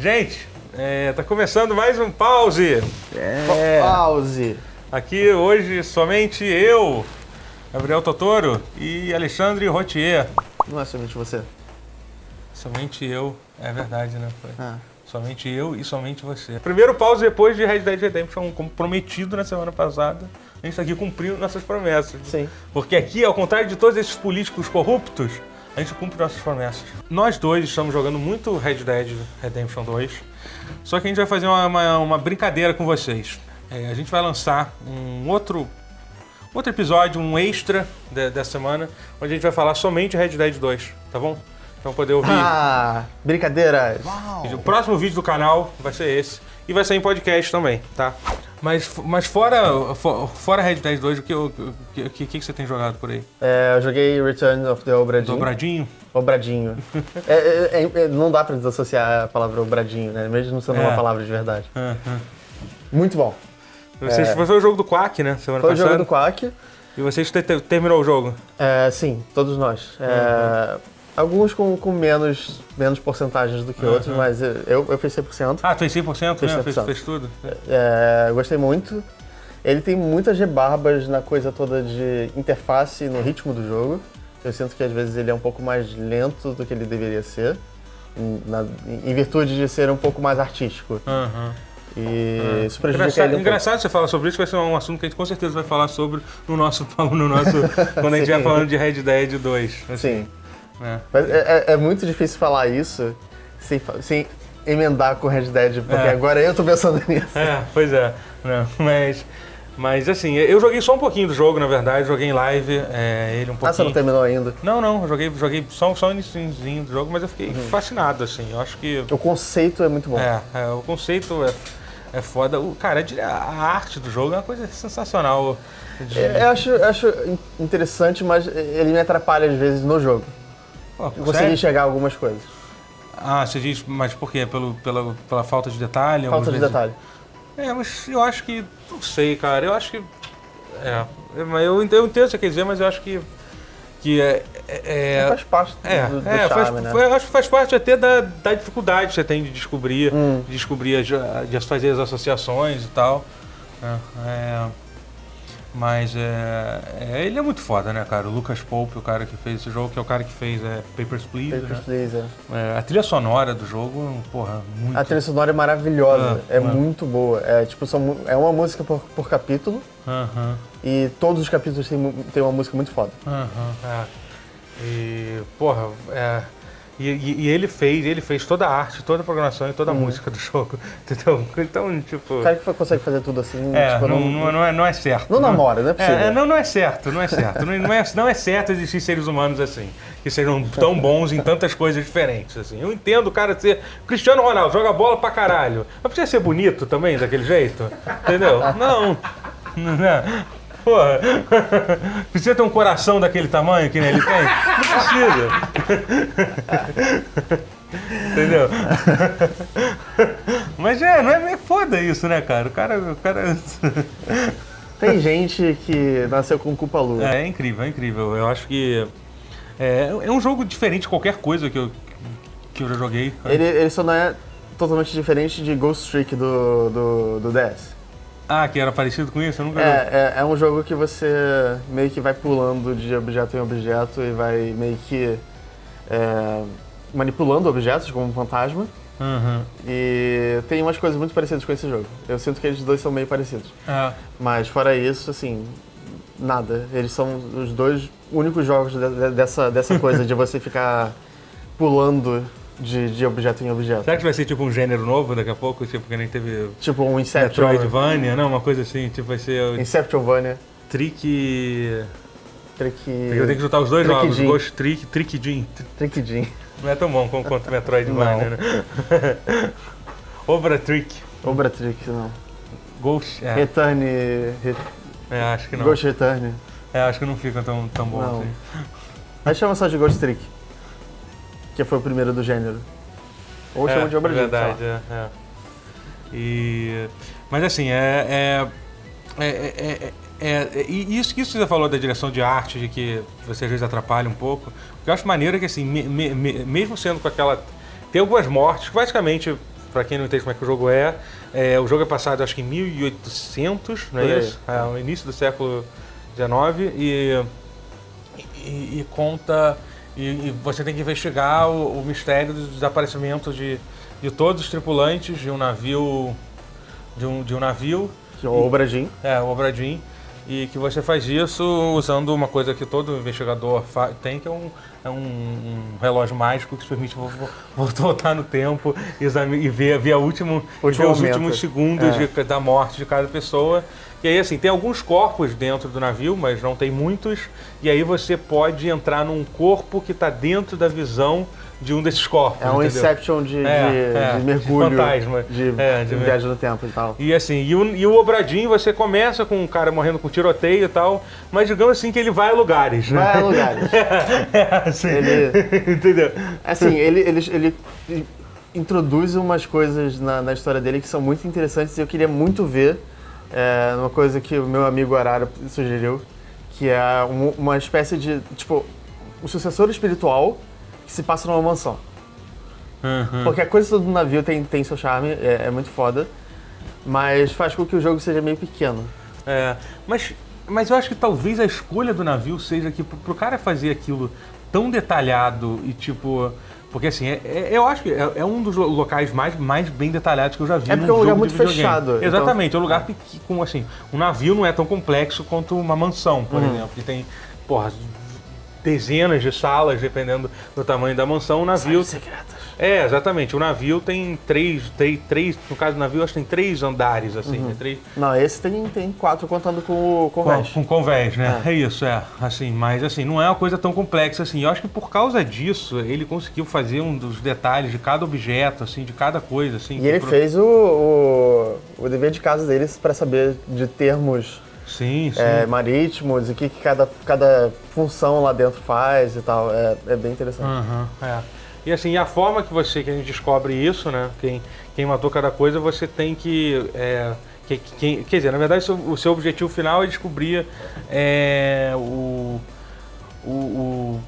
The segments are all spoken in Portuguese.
Gente, é, tá começando mais um pause. É. Pause. Aqui hoje somente eu, Gabriel Totoro e Alexandre Rotier. Não é somente você. Somente eu, é verdade, né? Foi. Ah. Somente eu e somente você. Primeiro pause depois de Red Dead Redemption, como prometido na semana passada. A gente está aqui cumprindo nossas promessas. Sim. Porque aqui, ao contrário de todos esses políticos corruptos, a gente cumpre nossas promessas. Nós dois estamos jogando muito Red Dead Redemption 2, só que a gente vai fazer uma, uma, uma brincadeira com vocês. É, a gente vai lançar um outro, outro episódio, um extra de, dessa semana, onde a gente vai falar somente Red Dead 2, tá bom? Então poder ouvir. Ah, brincadeiras. O próximo vídeo do canal vai ser esse. E vai sair em podcast também, tá? Mas, mas fora, fo- fora Red Dead 2, o que, o que, o que, o que você tem jogado por aí? É, eu joguei Return of the Obradinho. Dobradinho? Obradinho. É, é, é, não dá pra desassociar a palavra obradinho, né? Mesmo não sendo É. uma palavra de verdade. Muito bom. Você, É. Foi o jogo do Quack, né? Semana Foi o passada. jogo do Quack. E você te- te- terminou o jogo. É, sim, todos nós. É, Alguns com, com menos, menos porcentagens do que Uhum. outros, mas eu, eu fiz 100%. Ah, tu fez 100%, Fez né? Fez, 100%. fez tudo. É, gostei muito. Ele tem muitas rebarbas na coisa toda de interface no ritmo do jogo. Eu sinto que às vezes ele é um pouco mais lento do que ele deveria ser, em, na- em virtude de ser um pouco mais artístico. Aham. E isso prejudica Engraçado, um engraçado você falar sobre isso, vai ser um assunto que a gente com certeza vai falar sobre no nosso, no nosso quando a gente Sim. falando de Red Dead 2. pouco. assim, Sim. Né? Mas é, é- é muito difícil falar isso sem, sem emendar com Red Dead, porque É. agora eu tô pensando nisso. É, pois é. Não, mas, mas assim, eu joguei só um pouquinho do jogo, na verdade. Joguei em live, é, ele um pouquinho. Ah, você não terminou ainda? Não, não, joguei, joguei só, só o iniciozinho do jogo, mas eu fiquei Uhum. fascinado, assim. Eu acho que. O conceito é muito bom. É, é, o conceito é, é foda. O, cara, a, arte do jogo é uma coisa sensacional. de- É, Eu acho, eu acho in- interessante, mas ele me atrapalha às vezes no jogo. Pô, Eu consegui sério? enxergar algumas coisas. Ah, você diz, mas por quê? Pelo, pela, pela falta de detalhe? Falta de vezes? detalhe. É, mas eu acho que. Não sei, cara. Eu acho que. É. é, mas Eu, entendo o que você quer dizer, mas eu acho que. Que é. é, é faz parte do, É, do é, charme, faz, né? foi- eu acho que faz parte até da, da dificuldade que você tem de descobrir, Hum. de descobrir, as- de fazer as associações e tal. É, é, mas é, é, ele é muito foda, né, cara? O Lucas Pope, o cara que fez esse jogo, que é o cara que fez é, Papers, Please, Papers, né? Please, é. É, a trilha sonora do jogo, porra, muito... A trilha sonora é maravilhosa, Ah, é ah. muito boa. É tipo, são, é uma música por, por capítulo Aham, e todos os capítulos têm, têm uma música muito foda. aham, é. E, porra, é... E, e- e ele fez, ele fez toda a arte, toda a programação e toda a música do jogo, entendeu? Então, tipo... O cara que consegue fazer tudo assim, É, tipo, não, não, não é, não é certo. não namora, não é possível. É, não, não é certo, não é certo. não, não é, não é certo existir seres humanos assim, que sejam tão bons em tantas coisas diferentes. Assim. Eu entendo o cara ser. Cristiano Ronaldo joga bola pra caralho. Mas precisa ser bonito também, daquele jeito? Entendeu? Não. Não é. Porra. Precisa ter um coração daquele tamanho que nem ele tem? Não precisa. Entendeu? Mas é, não é meio foda isso, né, cara? O cara. O cara... Tem gente que nasceu com culpa lua. É, é incrível, é incrível. Eu acho que. É, é um jogo diferente de qualquer coisa que eu, que eu já joguei. Ele, ele só não é totalmente diferente de Ghost Trick do, do, do DS. Ah, que era parecido com isso? Eu nunca. É, é, é um jogo que você meio que vai pulando de objeto em objeto e vai meio que é, manipulando objetos como um fantasma. Uhum. E tem umas coisas muito parecidas com esse jogo. Eu sinto que eles dois são meio parecidos. É. Mas fora isso, assim, nada. Eles são os dois únicos jogos de- de- dessa, dessa coisa de você ficar pulando de, de objeto em objeto. Será que vai ser tipo um gênero novo daqui a pouco? Tipo, que nem teve Tipo um Inception. Metroidvania? Não, uma coisa assim. Tipo, vai ser o Inceptionvania. Trick. Trick... Eu tenho que juntar os dois jogos. Trickidin. Ghost Trick, Trickidin. Trickidin. Não é tão bom como- quanto Metroidvania, né? Obra Trick. Obra Trick, não. Ghost. É, Return... Re- é, acho que não. Ghost Return. É, acho que não fica tão, tão bom Não. assim. Aí chama só de Ghost Trick. Que foi o primeiro do gênero. Ou chama de Obra é lá. verdade, é, é. E, mas assim, é, é, é, é, é, é- e isso que isso que você falou da direção de arte, de que você às vezes atrapalha um pouco. O que eu acho maneiro é que assim, me- me- me- mesmo sendo com aquela. Tem algumas mortes, que basicamente pra quem não entende como é que o jogo é, é o jogo é passado acho que em 1800, não é aí. isso? É, no início do século XIX e, e, e conta. E, e você tem que investigar o, o mistério do desaparecimento de, de todos os tripulantes de um navio. De um, de um navio Que é o Obradin. é, o Obradim. E que você faz isso usando uma coisa que todo investigador tem, que é um, é um, um relógio mágico que te permite vo- vo- vo- voltar no tempo e ver, ver, a último, ver os últimos segundos É. de- da morte de cada pessoa. E aí, assim, tem alguns corpos dentro do navio, mas não tem muitos. E aí você pode entrar num corpo que está dentro da visão de um desses corpos. É um entendeu? Inception de, É, de, é, de de mergulho. fantasma. De, É, de de viagem no tempo e tal. E assim, e o, e o Obradinho, você começa com um cara morrendo com tiroteio e tal, mas digamos assim que ele vai a lugares, né? Vai a lugares. é, assim, Ele- entendeu? Assim, ele, ele, ele introduz umas coisas na, na história dele que são muito interessantes e eu queria muito ver é, uma coisa que o meu amigo Arara sugeriu, que é um- uma espécie de, tipo, o sucessor espiritual que se passa numa mansão. Uhum. Porque a coisa do navio tem, tem seu charme, é, é muito foda, mas faz com que o jogo seja meio pequeno. É, mas, mas eu acho que talvez a escolha do navio seja que pro, pro cara fazer aquilo tão detalhado e tipo. Porque assim, é- é- eu acho que é, é um dos lo- locais mais, mais bem detalhados que eu já vi. É porque é um lugar muito fechado, então- Exatamente, é um lugar com assim. Um navio não é tão complexo quanto uma mansão, por Uhum. exemplo, que tem, porra, dezenas de salas, dependendo do tamanho da mansão. O navio. secretas. É, exatamente. O navio tem três, três, três no caso do navio, acho que tem três andares, assim, Uhum. né? Três, Não, esse tem, tem quatro contando com o com, convés. com convés, né? É. É. isso, é. Assim, mas assim, não é uma coisa tão complexa assim. Eu acho que por causa disso, ele conseguiu fazer um dos detalhes de cada objeto, assim, de cada coisa, assim. E ele pro- fez o, o, o dever de casa deles para saber de termos Sim, sim. é, marítimos e o que, que cada, cada função lá dentro faz e tal. É, é bem interessante. Aham, é. E assim, a forma que você, que a gente descobre isso, né? Quem, quem matou cada coisa, você tem que. é, que- que- quer dizer, na verdade, o seu- o seu objetivo final é descobrir é, o, o, o-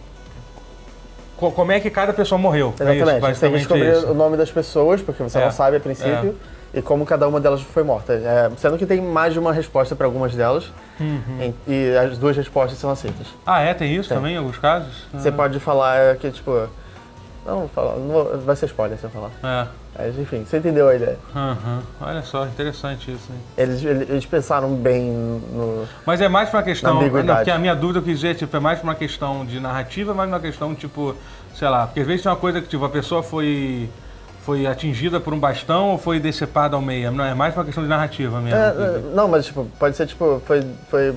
co- Como é que cada pessoa morreu. é Exatamente. isso, você tem que descobrir isso. o nome das pessoas, porque você É, não sabe a princípio, e como cada uma delas foi morta. É, sendo que tem mais de uma resposta para algumas delas, Uhum. em- e as duas respostas são aceitas. Ah, é? Tem isso Tem. também em alguns casos? Você pode falar que, tipo. Não, fala, não vou- vai ser spoiler se eu falar. É. Mas, enfim, você entendeu a ideia. Aham. Olha só, interessante isso. Hein? Eles, eles pensaram bem no. Mas é mais pra uma questão. Não, porque a minha dúvida eu quis dizer, tipo, é mais pra uma questão de narrativa, mais uma questão, tipo, sei lá, porque às vezes tem uma coisa que, tipo, a pessoa foi. Foi atingida por um bastão ou foi decepada ao meio? Não, é mais uma questão de narrativa mesmo. É, é, não, mas tipo, pode ser tipo, foi. foi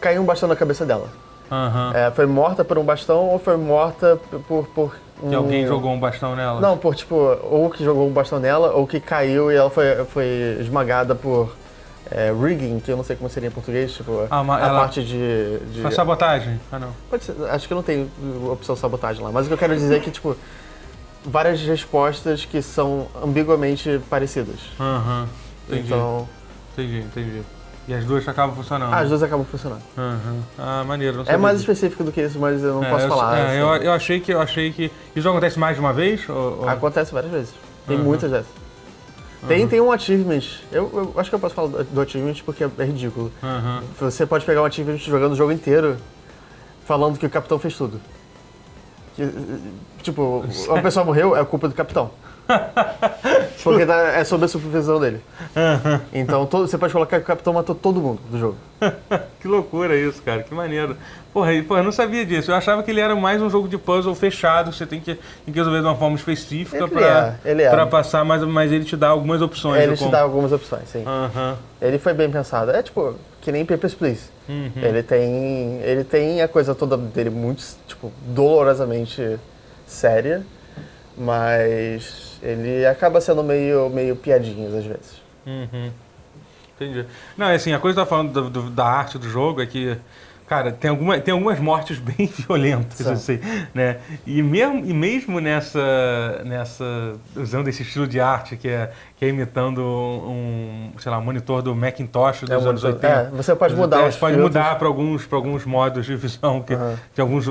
caiu um bastão na cabeça dela. Aham. É, foi morta por um bastão ou foi morta por. por um... Que alguém jogou um bastão nela? Não, por tipo, ou que jogou um bastão nela, ou que caiu e ela foi, foi esmagada por é, rigging, que eu não sei como seria em português, tipo, Ah, a ela- parte de. de Foi sabotagem? Ah, não. Pode ser, acho que não tem opção sabotagem lá, mas o que eu quero dizer é que, tipo, várias respostas que são ambiguamente parecidas. Aham. Entendi. Então, Entendi, entendi. E as duas acabam funcionando. as duas acabam funcionando. Aham. Ah, maneiro. Não É mais disso. específico do que isso, mas eu não É, posso eu, falar. é, assim. eu, eu achei que eu achei que. Isso acontece mais de uma vez? Ou, ou- Acontece várias vezes. Tem Uhum. muitas dessas. Tem, tem um achievement. Eu, eu acho que eu posso falar do- do achievement porque é, é ridículo. Você pode pegar um achievement jogando o jogo inteiro falando que o capitão fez tudo. Que, tipo, uma pessoa morreu, é culpa do capitão. Porque tá- é sob a supervisão dele. Então todo- você pode colocar que o capitão matou todo mundo do jogo. Que loucura isso, cara. Que maneiro. Porra, e, porra, eu não sabia disso. Eu achava que ele era mais um jogo de puzzle fechado, que você tem que, tem que resolver de uma forma específica pra, é, é. passar, mas, mas ele te dá algumas opções. Ele te como- dá algumas opções, sim. Aham. Ele foi bem pensado. É tipo, que nem Papers, Please. Uhum. Ele tem. Ele tem a coisa toda dele muito, tipo, dolorosamente séria, mas ele acaba sendo meio, meio piadinhas às vezes. Uhum. Entendi. Não, assim, a coisa que eu tava falando do- do- da arte do jogo é que, cara, tem, alguma, tem algumas mortes bem violentas, assim, né? E mesmo, e mesmo nessa, nessa, usando esse estilo de arte que é, que é imitando um, sei lá, monitor do Macintosh dos É anos monitor- 80. é, você pode mudar os pode filtros. mudar para alguns, pra alguns modos de visão, que, Aham. que alguns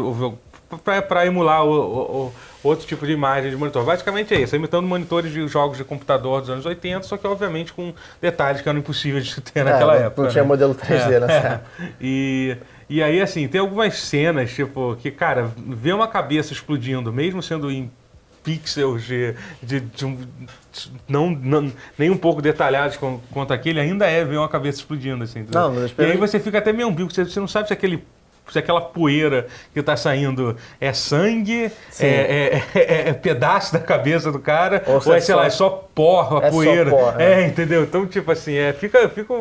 para emular o, o, o, outro tipo de imagem de monitor. Basicamente é isso, imitando monitores de jogos de computador dos anos 80, só que obviamente com detalhes que eram impossíveis de ter naquela é, época. Não tinha né? modelo 3D é, nessa época. E, e aí, assim, tem algumas cenas, tipo, que, cara, ver uma cabeça explodindo, mesmo sendo em pixels de, de, de não, não, nem um pouco detalhados quanto aquele, ainda é ver uma cabeça explodindo, assim. Não, e aí você fica até meio ambíguo, você, você não sabe se aquele se aquela poeira que está saindo é sangue, é, é, é, é, pedaço da cabeça do cara, ou, ou é, sei só, lá, é só pó, a é poeira. Só pó, é. entendeu? Então, tipo assim, é, fica, fica,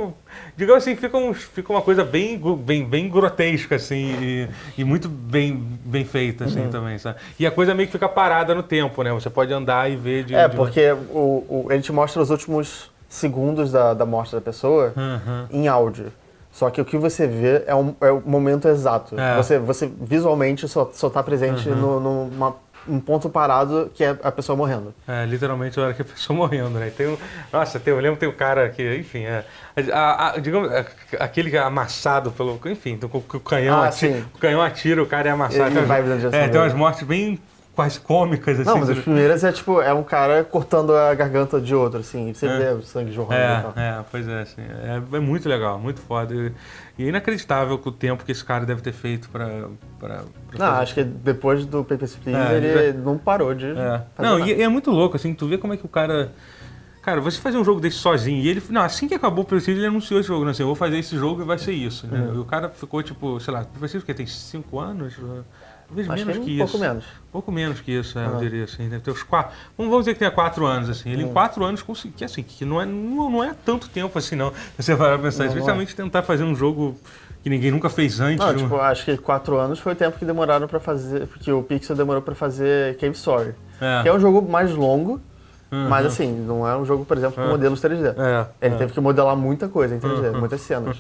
digamos assim, fica, um, fica uma coisa bem, bem, bem grotesca, assim, e, e muito bem, bem feita, assim, uhum. também, sabe? E a coisa meio que fica parada no tempo, né? Você pode andar e ver de... É, de porque o, o, ele te mostra os últimos segundos da, da morte da pessoa uhum. em áudio. Só que o que você vê é, um, é o momento exato. É. Você, você visualmente só, só tá presente Uhum. no, numa, um ponto parado que é a pessoa morrendo. É, literalmente a hora que a pessoa morrendo, né? Tem um, nossa, tem, eu lembro tem um cara que, enfim, é, a, a, digamos, a, aquele que é amassado pelo, enfim, do, o, o canhão, Ah, atira, o canhão atira, o cara é amassado. Ele direção é, tem umas mortes bem quase cômicas, assim. Não, mas as primeiras é tipo, é um cara cortando a garganta de outro, assim, você É. vê o sangue jorrando e tal. É, é, pois é, assim, é, é muito legal, muito foda. E, e é inacreditável o tempo que esse cara deve ter feito pra. pra, pra Não, fazer. acho que depois do Papers, Please É, ele não parou de É. Não, e, e é muito louco, assim, tu vê como é que o cara. Cara, você fazer um jogo desse sozinho, e ele. Não, assim que acabou o Prestige, ele anunciou esse jogo, né? Assim, eu vou fazer esse jogo e vai ser isso. Né? Uhum. E o cara ficou, tipo, sei lá, o Prestige que tem 5 anos? Talvez Acho menos que que, um isso. pouco menos. Pouco menos que isso, é, eu Uhum. diria assim. Deve ter uns quatro. Vamos dizer que tenha quatro anos, assim. Ele em Uhum. quatro anos conseguiu. Que assim, que não é, não, não é tanto tempo assim, não. Você vai pensar, Não, não é. especialmente tentar fazer um jogo que ninguém nunca fez antes. Não, um- tipo, acho que quatro anos foi o tempo que demoraram pra fazer, porque o Pixel demorou pra fazer Cave Story. é. Que é um jogo mais longo, Uhum. mas assim, não é um jogo, por exemplo, com É. modelos 3D. É, Ele é. teve que modelar muita coisa em 3D, Uhum. muitas cenas.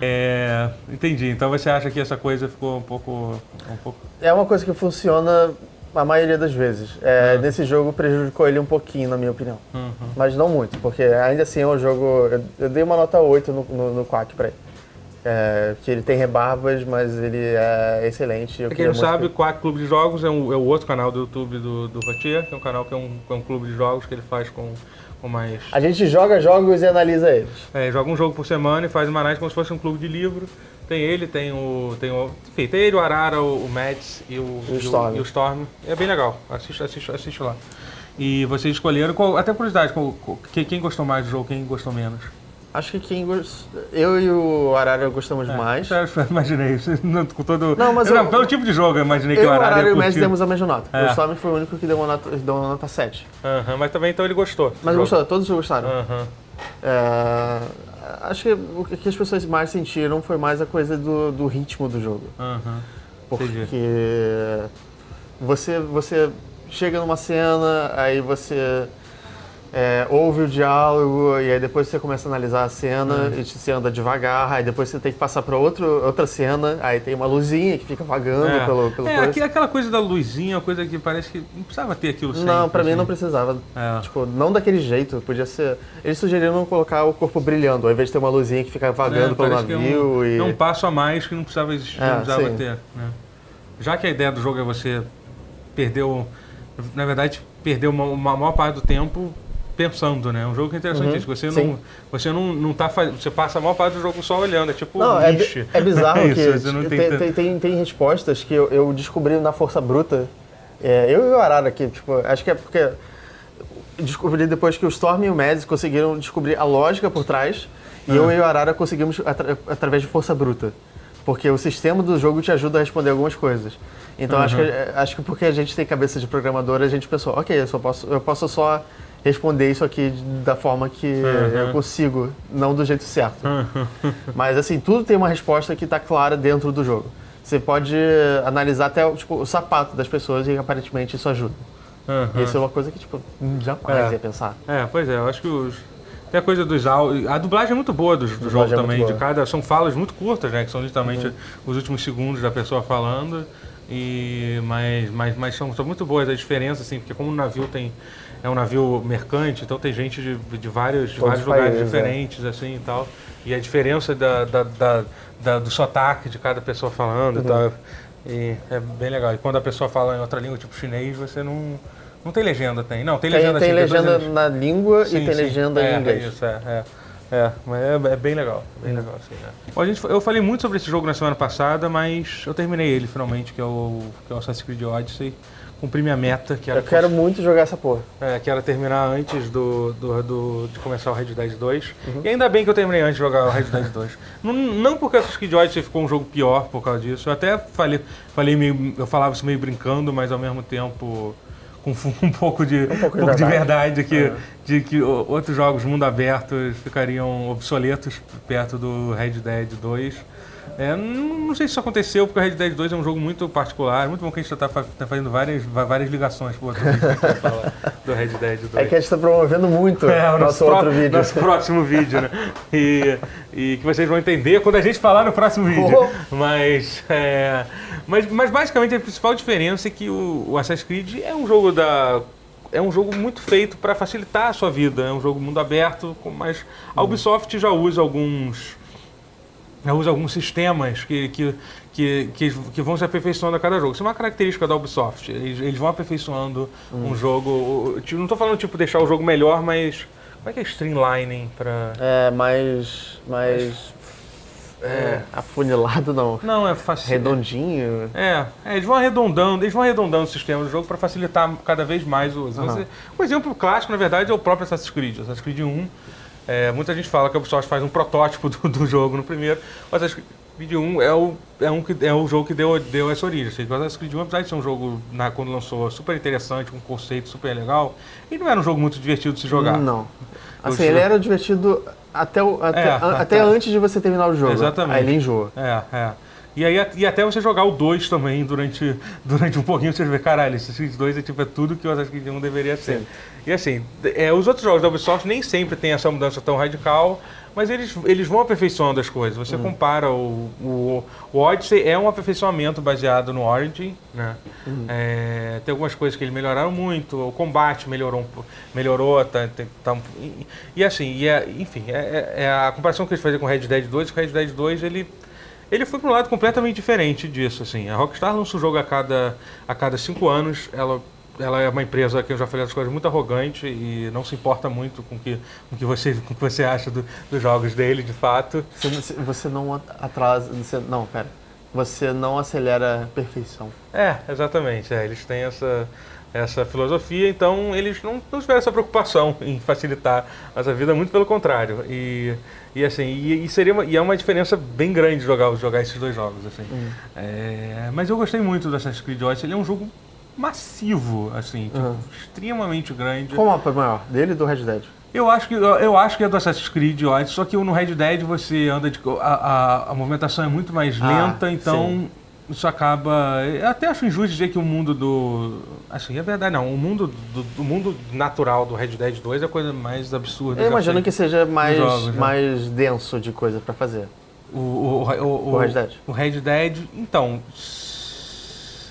É, entendi. Então você acha que essa coisa ficou um pouco. Um pouco... É uma coisa que funciona a maioria das vezes. É, Uhum. Nesse jogo prejudicou ele um pouquinho, na minha opinião. Uhum. Mas não muito, porque ainda assim é um jogo. Eu, eu dei uma nota 8 no, no, no Quack pra ele. É, que ele tem rebarbas, mas ele é excelente. Eu Pra quem não sabe, o Quack Clube de Jogos é, um, é o outro canal do YouTube do, do Rotier, que é um canal que é um, é um clube de jogos que ele faz com, com mais. A gente joga jogos e analisa eles. É, joga um jogo por semana e faz uma análise como se fosse um clube de livro. Tem ele, tem o. Tem o enfim, tem ele, o Arara, o, o Mads e o, o Storm. e o Storm. É bem legal. Assiste, assiste, assiste lá. E vocês escolheram, qual, até curiosidade, qual, qual- quem gostou mais do jogo, quem gostou menos? Acho que quem gost... Eu e o Arara gostamos mais. É, eu imaginei isso. Não, com todo... Não, mas não, eu- pelo tipo de jogo, eu imaginei que Eu e o o Arara Arara ia e o curtir. demos a mesma nota. É. O Storm foi o único que deu uma nota, deu uma nota 7. Aham, mas também então ele gostou. Mas jogo. gostou, todos gostaram. É, acho que o que as pessoas mais sentiram foi mais a coisa do, do ritmo do jogo. Aham. Porque Entendi. você, você chega numa cena, aí você é, ouve o diálogo, e aí depois você começa a analisar a cena, Uhum. e você anda devagar, aí depois você tem que passar para outra cena, aí tem uma luzinha que fica vagando É, pelo, pelo é coisa. aquela coisa da luzinha, uma coisa que parece que não precisava ter aquilo sempre. Não, pra mim assim. não precisava. É. Tipo, não daquele jeito. Podia ser. Eles sugeriram colocar o corpo brilhando, ao invés de ter uma luzinha que fica vagando É, pelo é um- navio e. É um passo a mais que não precisava existir, É, não precisava sim. ter. né? Já que a ideia do jogo é você perder o. Na verdade, perder uma, uma maior parte do tempo pensando, né? Um jogo que é interessante Uhum, isso. Você sim. não. Você não, não tá faz... Você passa a maior parte do jogo só olhando. É tipo Não, um é, é bizarro É que isso, tem tem, tem, tem, tem respostas que eu, eu descobri na Força Bruta. É, eu e o Arara aqui, tipo, acho que é porque. Descobri depois que o Storm e o Mads conseguiram descobrir a lógica por trás, e Ah. eu e o Arara conseguimos atra- através de Força Bruta. Porque o sistema do jogo te ajuda a responder algumas coisas. Então acho, que, acho que porque a gente tem cabeça de programador, a gente pensou, ok, eu, só posso, eu posso só responder isso aqui da forma que Uhum. eu consigo, não do jeito certo. Mas assim, tudo tem uma resposta que está clara dentro do jogo. Você pode analisar até tipo, o sapato das pessoas e aparentemente isso ajuda. E isso é uma coisa que tipo, jamais É. ia pensar. É, pois é, eu acho que os. Tem a coisa dos áudios. A dublagem é muito boa do, do jogo é também. Uhum. de cada. São falas muito curtas, né? Que são justamente os últimos segundos da pessoa falando. E, mas mas, mas são, são muito boas as diferenças, assim, porque como o navio tem. É um navio mercante, então tem gente de, de vários, de vários os lugares países, é. diferentes, assim e tal. E a diferença da, da, da- da- do sotaque de cada pessoa falando Uhum. e tal. E é bem legal. E quando a pessoa fala em outra língua, tipo chinês, você não. Não tem legenda, tem? Não, tem Tem, legenda tem duas legenda legendas. na língua Sim, e tem sim. legenda é, em inglês. É isso, é. é. É, mas é, é bem legal, bem legal, assim, né? Bom, a gente, eu falei muito sobre esse jogo na semana passada, mas eu terminei ele finalmente, que é o, que é o Assassin's Creed Odyssey. Cumpri minha meta, que era, Eu quero muito jogar essa porra. é, que era terminar antes do, do, do- de começar o Red Dead 2. Uhum. E ainda bem que eu terminei antes de jogar o Red Dead 2. não, não porque o Assassin's Creed Odyssey ficou um jogo pior por causa disso. Eu até falei, falei meio, eu falava isso meio brincando, mas ao mesmo tempo com um pouco de, um pouco de pouco de verdade. verdade que, de que outros jogos mundo aberto ficariam obsoletos perto do Red Dead 2. É, não, sei se isso aconteceu, porque o Red Dead 2 é um jogo muito particular. Muito bom que a gente está fazendo várias, várias ligações pro outro vídeo do Red Dead 2. É que a gente tá promovendo muito É, o nosso pró- outro vídeo. Nosso próximo vídeo, né? E, e que vocês vão entender quando a gente falar no próximo vídeo. Mas, é, mas, mas basicamente a principal diferença é que o, o Assassin's Creed é um jogo da. É um jogo muito feito para facilitar a sua vida. É um jogo mundo aberto, com- mas a Ubisoft já usa alguns. Já usa alguns sistemas que, que, que, que, que vão se aperfeiçoando a cada jogo. Isso é uma característica da Ubisoft. Eles, eles vão aperfeiçoando um jogo. tipo, Não estou falando tipo deixar o jogo melhor, mas. Como é que é streamlining para. É mais. mais. É, afunilado não. Não, é fácil. Redondinho. É, é, eles vão arredondando, eles vão arredondando o sistema do jogo para facilitar cada vez mais o uso. Você- Um exemplo clássico, na verdade, é o próprio Assassin's Creed. Assassin's Creed 1, é, muita gente fala que a Ubisoft faz um protótipo do, do jogo no primeiro. O Assassin's Creed 1 é o, é um, que- é o jogo que deu, deu essa origem. Assassin's Creed 1, apesar de ser um jogo, na, quando lançou, super interessante, com um conceito super legal, ele não era um jogo muito divertido de se jogar. Não. Assim, ele era divertido até, o- até, É, a- até- até antes de você terminar o jogo. Exatamente. Aí ele enjoa. É, é. E, aí, e até você jogar o 2 também durante, durante um pouquinho, você vê, caralho, Assassin's Creed 2 é tipo é tudo que o Assassin's Creed 1 deveria ser. Sim. E assim, é, os outros jogos da Ubisoft nem sempre tem essa mudança tão radical, mas eles, eles vão aperfeiçoando as coisas. Você compara o, o, o Odyssey, é um aperfeiçoamento baseado no Origin, né? É, tem algumas coisas que eles melhoraram muito, o combate melhorou, melhorou, tá, tá e, e assim, e é- enfim, é, é- é a comparação que eles faziam com o Red Dead 2, que o Red Dead 2 ele ele foi para um lado completamente diferente disso, assim. A Rockstar lança o jogo a cada, a cada cinco anos. Ela, ela é uma empresa que eu já falei as coisas muito arrogante e não se importa muito com que, o que você, com que você acha do- dos jogos dele, de fato. Você, você não atrasa. Você, não, pera. Você não acelera a perfeição. É, exatamente. é, eles têm essa, essa filosofia, então eles não, não tiveram essa preocupação em facilitar a vida, muito pelo contrário. E, e assim, e, e seria uma, e é uma diferença bem grande jogar, jogar esses dois jogos. Assim. É, mas eu gostei muito do Assassin's Creed Odyssey, ele é um jogo massivo, assim, tipo, Uhum. extremamente grande. Qual o mapa é maior? Dele ou do Red Dead? Eu acho que eu, acho que é do Assassin's Creed Odyssey, só que no Red Dead você anda de a, a, a movimentação é muito mais Ah, lenta, então sim. Isso acaba. Eu até acho injusto dizer que o mundo do. Assim, é verdade, não. O mundo do, do mundo natural do Red Dead 2 é a coisa mais absurda. Eu imagino que seja mais, jogos, né? mais denso de coisa pra fazer. O, o, o, o, Red Dead? O Red Dead, então.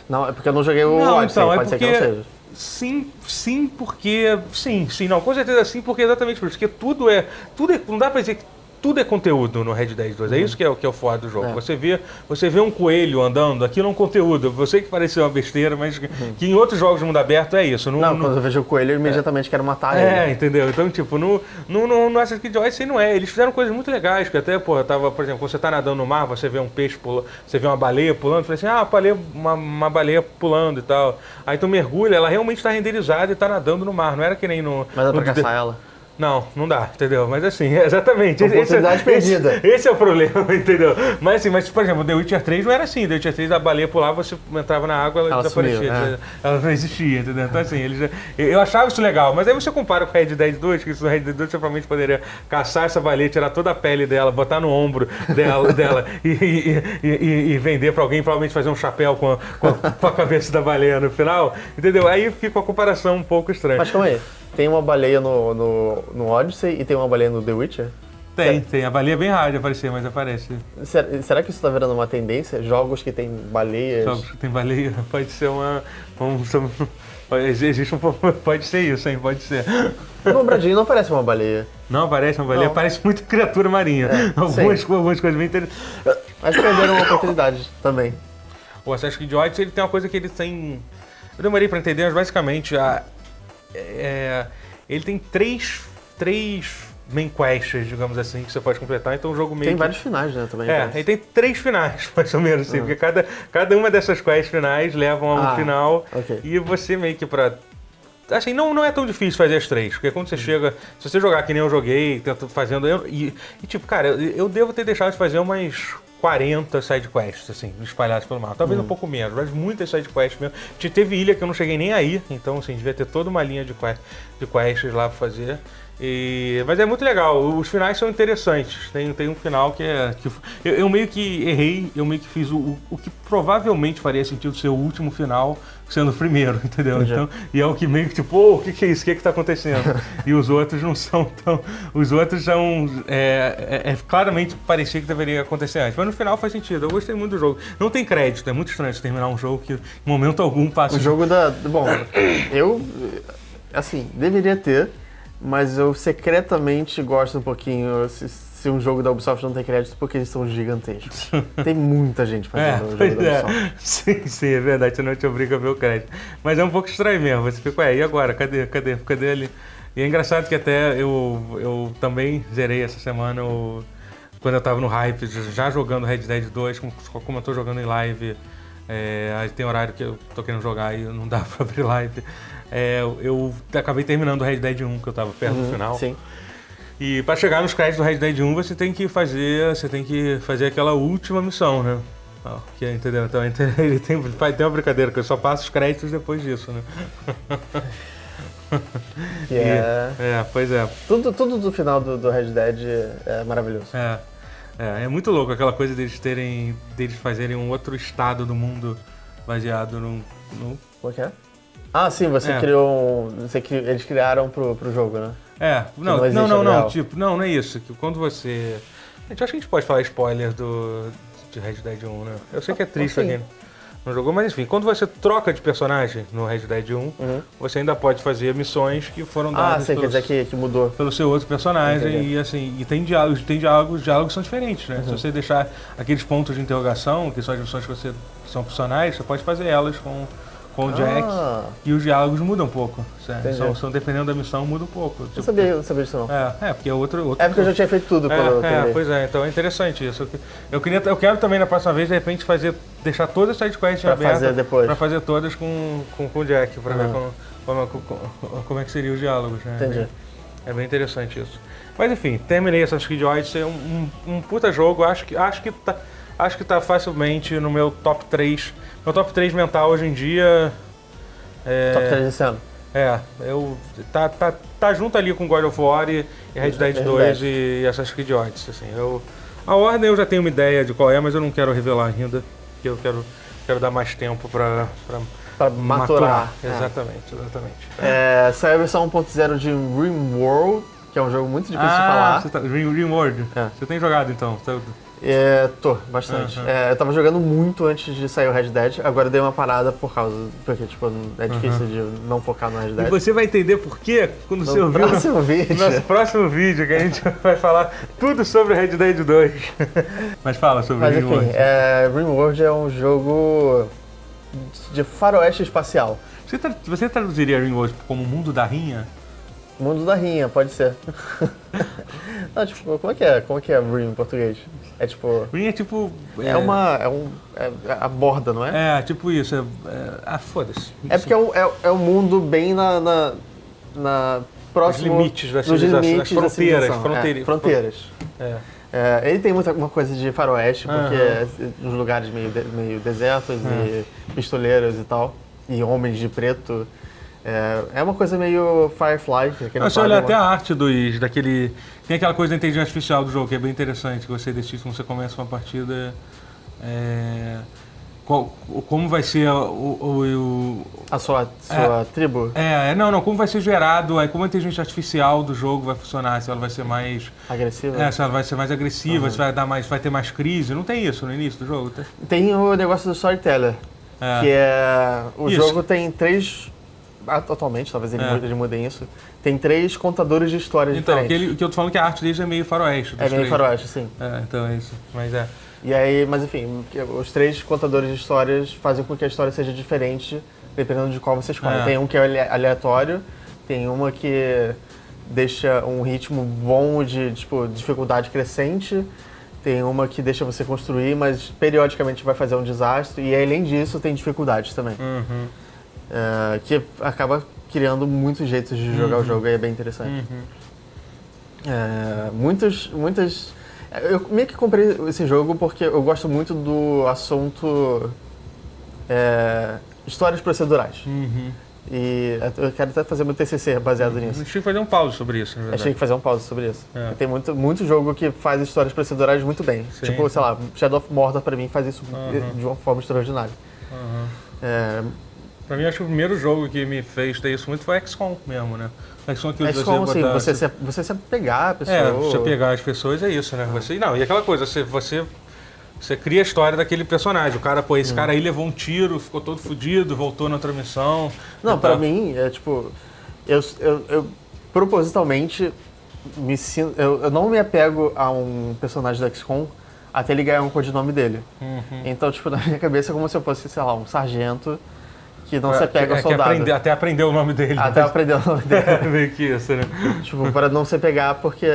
Não, é porque eu não joguei o Não, Odyssey, então, é pode ser que porque- não seja. Sim, sim, porque. Sim, sim, não, com certeza sim, porque exatamente por isso. Porque tudo é. Tudo é. Não dá pra dizer que tudo é conteúdo no Red Dead 2. É isso que é, o- que é o foda do jogo. É. Você, vê, você vê um coelho andando, aquilo é um conteúdo. Você que pareceu uma besteira, mas que, que em outros jogos de mundo aberto é isso. Não, Não, não- quando eu vejo o coelho, eu imediatamente quero matar é, ele. entendeu? Então, tipo, no, no, no, no Assassin's Creed Odyssey não é. Eles fizeram coisas muito legais, que até, pô, tava, por exemplo, quando você tá nadando no mar, você vê um peixe pulando, você vê uma baleia pulando, você fala assim, ah, uma baleia, uma, uma baleia pulando e tal. Aí tu mergulha, ela realmente tá renderizada e tá nadando no mar. Não era que nem no. Mas dá pra no caçar ela. Não, não dá, entendeu? Mas assim, é exatamente. esse- Oportunidade esse, perdida. Esse, esse é o problema, entendeu? Mas assim, mas, por exemplo, The Witcher 3 não era assim. The Witcher 3, a baleia pulava, você entrava na água, ela, Ela desaparecia. sumiu, é. entendeu? Ela não existia, entendeu? Então assim, eles eu achava isso legal. Mas aí você compara com o Red Dead 2, que no Red Dead 2 você provavelmente poderia caçar essa baleia, tirar toda a pele dela, botar no ombro dela, dela e, e- e- e- vender pra alguém, provavelmente fazer um chapéu com a, com a- com a cabeça da baleia no final, entendeu? Aí fica uma comparação um pouco estranha. Mas calma aí. Tem uma baleia no, no, no Odyssey e tem uma baleia no The Witcher? Tem, tem. A baleia é bem rara de aparecer, mas aparece. Será, será que isso tá virando uma tendência? Jogos que tem baleias. Jogos que tem baleia, pode ser uma. Um, existe um Pode ser isso, hein? Pode ser. No Bradinho não parece uma baleia. Não aparece uma baleia, Não. parece muito criatura marinha. É, algumas, sim. algumas coisas bem interessantes. Mas perderam uma oportunidade também. o Assassin's Creed Odyssey, ele tem uma coisa que ele tem... Eu demorei pra entender, mas basicamente a, é, ele tem três, três main quests, digamos assim, que você pode completar, então o jogo meio Tem que- vários finais, né, também. é, ele tem três finais, mais ou menos, assim, porque cada, cada uma dessas quests finais levam a um Ah, final ok. e você meio que pra. Assim, não, não é tão difícil fazer as três, porque quando você chega, se você jogar que nem eu joguei, tento fazendo. eu- e, e, tipo, cara, eu, eu devo ter deixado de fazer umas 40 sidequests, assim, espalhadas pelo mapa. Talvez um pouco menos, mas muitas sidequests mesmo. Te- Teve ilha que eu não cheguei nem aí, então, assim, devia ter toda uma linha de, que- de quests lá pra fazer. E, mas é muito legal, os finais são interessantes. Tem, tem um final que é. Que, eu, eu meio que errei, eu meio que fiz o, o, que provavelmente faria sentido ser o último final sendo o primeiro, entendeu? Então, e é o que meio que tipo, ô, o que, que é isso? O que, que tá acontecendo? e os outros não são tão. Os outros são. É, é- é- claramente parecia que deveria acontecer antes. Mas no final faz sentido. Eu gostei muito do jogo. Não tem crédito, é muito estranho terminar um jogo que em momento algum passa. O jogo da. Bom, eu. Assim, deveria ter, mas eu secretamente gosto um pouquinho se, se um jogo da Ubisoft não tem crédito porque eles são gigantescos. Tem muita gente É, fazendo o jogo pois da Ubisoft. é. Sim, sim, é verdade, você não te obriga a ver o crédito. Mas é um pouco estranho mesmo, você fica, ué, e agora? Cadê? Cadê? Cadê ali? E é engraçado que até eu, eu também zerei essa semana, quando eu tava no hype, já jogando Red Dead 2, como, como eu tô jogando em live, é, aí tem horário que eu tô querendo jogar e não dá pra abrir live. É, eu acabei terminando o Red Dead 1, que eu tava perto do Uhum, final. Sim. E pra chegar nos créditos do Red Dead 1, você tem que fazer, você tem que fazer aquela última missão, né? Ah, que é, entendeu? Então ele tem, vai ter uma brincadeira que eu só passo os créditos depois disso, né? Que é. É, pois é. Tudo, tudo do final do, do Red Dead é maravilhoso. É, é, é muito louco aquela coisa deles terem, deles fazerem um outro estado do mundo baseado num, num Como é que é? Ah, sim, você É. criou um. Você eles criaram pro, pro jogo, né? É, não, não não, não, não, tipo, não, não é isso. Que quando você. Gente, acho que a gente pode falar spoiler do de Red Dead 1, né? Eu sei que é triste sim. pra quem não jogou, mas enfim, quando você troca de personagem no Red Dead 1, Uhum. você ainda pode fazer missões que foram Ah, dadas sei, quer pelos- dizer que, que mudou. pelo seu outro personagem Entendi. e assim, e tem diálogos, tem diálogos, diálogos são diferentes, né? Uhum. Se você deixar aqueles pontos de interrogação, que são as missões que você que são opcionais, você pode fazer elas com com o Jack Ah, e os diálogos mudam um pouco. Entendi. São, são dependendo da missão muda um pouco. Tipo, sabia, não sabia disso não. é, é, porque é outro, outro É porque eu já tinha feito tudo quando eu é, é, pois é, então é interessante isso. Eu que- Eu, queria, eu quero também na próxima vez, de repente, fazer, deixar todas as sidequests Pra abertas. fazer depois. Pra fazer todas com, com, com o Jack, pra ver Aham. como, como, como, como é que seriam os diálogos, né? Entendi. É bem interessante isso. Mas enfim, terminei Assassin's Creed Odyssey, um, um, um puta jogo, acho que, acho, que tá, acho que tá facilmente no meu top 3. Meu top 3 mental hoje em dia. É, Top 3 desse ano. é, eu. Tá, tá, tá junto ali com God of War e, e Red Dead Red 2 Dead. e Assassin's Creed Odyssey, assim. Eu, a ordem eu já tenho uma ideia de qual é, mas eu não quero revelar ainda, porque eu quero, quero dar mais tempo pra, pra Pra maturar. É. Exatamente, exatamente. É, saiu a versão 1.0 de RimWorld, que é um jogo muito difícil de falar. Ah, Você tá, Rim, Rimworld. É. Você tem jogado então? Tá- É, tô, bastante. Aham. É, eu tava jogando muito antes de sair o Red Dead, agora eu dei uma parada por causa. Porque, tipo, é difícil de não focar no Red E Dead. você vai entender por quê quando você No ouvir o próximo vídeo. no nosso próximo vídeo, que a gente vai falar tudo sobre Red Dead 2. Mas fala sobre Mas Rimworld. enfim, é, RimWorld é um jogo de faroeste espacial. Você, tra- você traduziria Rimworld como Mundo da Rinha? Mundo da rinha, pode ser. Não, tipo, como é que é? Como é que é Rim em português? É tipo. Ring é tipo. É, uma. É um. É a borda, não é? É, tipo isso. É, é- ah, foda-se. É porque é um, é, é um mundo bem na. na, na próximo. limites da civilização, limites da fronteiras, fronteiri- É, fronteiras. É. É, ele tem muita uma coisa de faroeste, porque Aham. é uns lugares meio, de- meio desertos e É. pistoleiros e tal. E homens de preto. É, é uma coisa meio Firefly. olha é até a arte dos, daquele... Tem aquela coisa da inteligência artificial do jogo, que é bem interessante, que você decide quando você começa uma partida... é, qual- como vai ser o... o- o- A sua, sua tribo é, é, não, não, como vai ser gerado, aí como a inteligência artificial do jogo vai funcionar, se ela vai ser mais... agressiva. É, se ela vai ser mais agressiva, se vai, dar mais, vai ter mais crise, não tem isso no início do jogo? Tem o negócio do Storyteller, É. que é. O Isso. jogo tem três. Atu- Atualmente, talvez ele É. mude- eles mudem isso. Tem três contadores de histórias Então, diferentes. aquele, que eu tô falando que a arte deles é meio faroeste. É meio três. faroeste, sim. É, então é isso. Mas é. E aí, mas enfim, os três contadores de histórias fazem com que a história seja diferente dependendo de qual você escolhe. É. Tem um que é aleatório, tem uma que deixa um ritmo bom de tipo, dificuldade crescente, tem uma que deixa você construir, mas periodicamente vai fazer um desastre, e além disso tem dificuldades também. Uhum. É, que acaba criando muitos jeitos de jogar o jogo e é bem interessante. Uhum. É, muitos, muitas. Eu meio que comprei esse jogo porque eu gosto muito do assunto é, histórias procedurais. Uhum. E eu quero até fazer meu TCC baseado A nisso. gente tinha que fazer um pause sobre isso, na verdade. Achei que fazer um pause sobre isso. É. Tem muito, muito jogo que faz histórias procedurais muito bem. Sim. Tipo, sei lá, Shadow of Mordor pra mim faz isso Aham. de uma forma extraordinária. Uhum. É, Pra mim, acho que o primeiro jogo que me fez ter isso muito foi XCOM mesmo, né? XCOM que é você assim, botar- você se, você se apegar à pessoa. É, você pegar as pessoas é isso, né? Você, não, e aquela coisa, você, você, você cria a história daquele personagem. O cara, pô, Hum. esse cara aí levou um tiro, ficou todo fudido, voltou na outra missão. Não, pra tal. mim, é tipo. Eu, eu, eu propositalmente me sinto. Eu, eu não me apego a um personagem do XCOM até ele ganhar um codinome dele. Uhum. Então, tipo, na minha cabeça é como se eu fosse, sei lá, um sargento que não se É, apega é, que soldado. aprender- até aprender o nome dele. Até aprender o nome dele. É meio que isso, né? tipo, para não se pegar, porque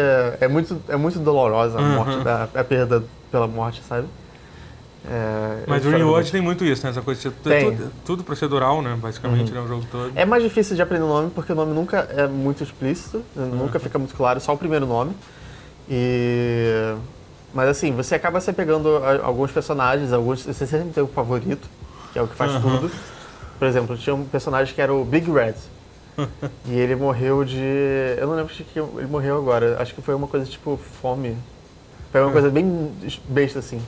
é muito, é muito dolorosa a Uhum. morte, a perda pela morte, sabe? É, Mas o Rewatch tem muito isso, né? Essa coisa de ser Tem. tudo, tudo procedural, né? Basicamente, né? O jogo todo. É mais difícil de aprender o nome porque o nome nunca é muito explícito, né? Uhum. nunca fica muito claro, só o primeiro nome. E mas assim, você acaba se pegando alguns personagens, alguns você sempre tem um favorito, que é o que faz Uhum. tudo. Por exemplo, tinha um personagem que era o Big Red. e ele morreu de, eu não lembro de que ele morreu agora, acho que foi uma coisa tipo fome. Foi uma coisa bem besta assim.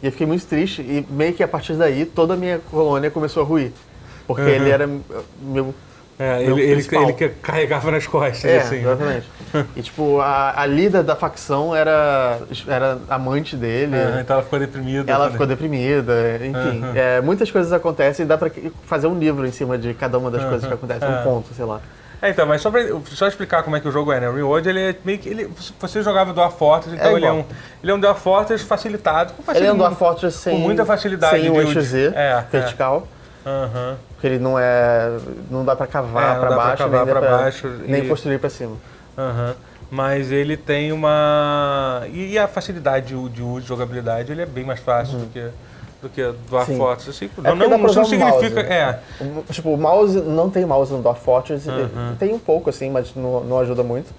E eu fiquei muito triste e meio que a partir daí toda a minha colônia começou a ruir. Porque Uhum. ele era meu É, ele, ele, ele que carregava nas costas, é, assim. exatamente. e tipo, a, a líder da facção era, era amante dele. É, então ela ficou deprimida. Ela né? ficou deprimida, enfim. Uhum. é, muitas coisas acontecem e dá pra fazer um livro em cima de cada uma das coisas que Uhum. acontecem, É. um conto, sei lá. É, então, mas só, pra, só explicar como é que o jogo é, né? O Reward, ele é meio que. Ele, você jogava Dwarf Fortress, então É ele, é um, ele é um Dwarf Fortress facilitado. Com Ele é um facilidade. Dwarf Fortress sem, muita facilidade sem o eixo Z É, é. vertical, Aham. Porque ele não é. não dá pra cavar É, pra baixo, cavar nem, pra pra- baixo nem e- construir pra cima. Aham. Mas ele tem uma. E a facilidade de, de uso de jogabilidade, ele é bem mais fácil do que do que Dwarf Uhum. Sim. Fortress. Assim, É não, não, não significa. É. Tipo, o mouse, não tem mouse no Dwarf Fortress, Uhum. tem um pouco assim, mas não, não ajuda muito.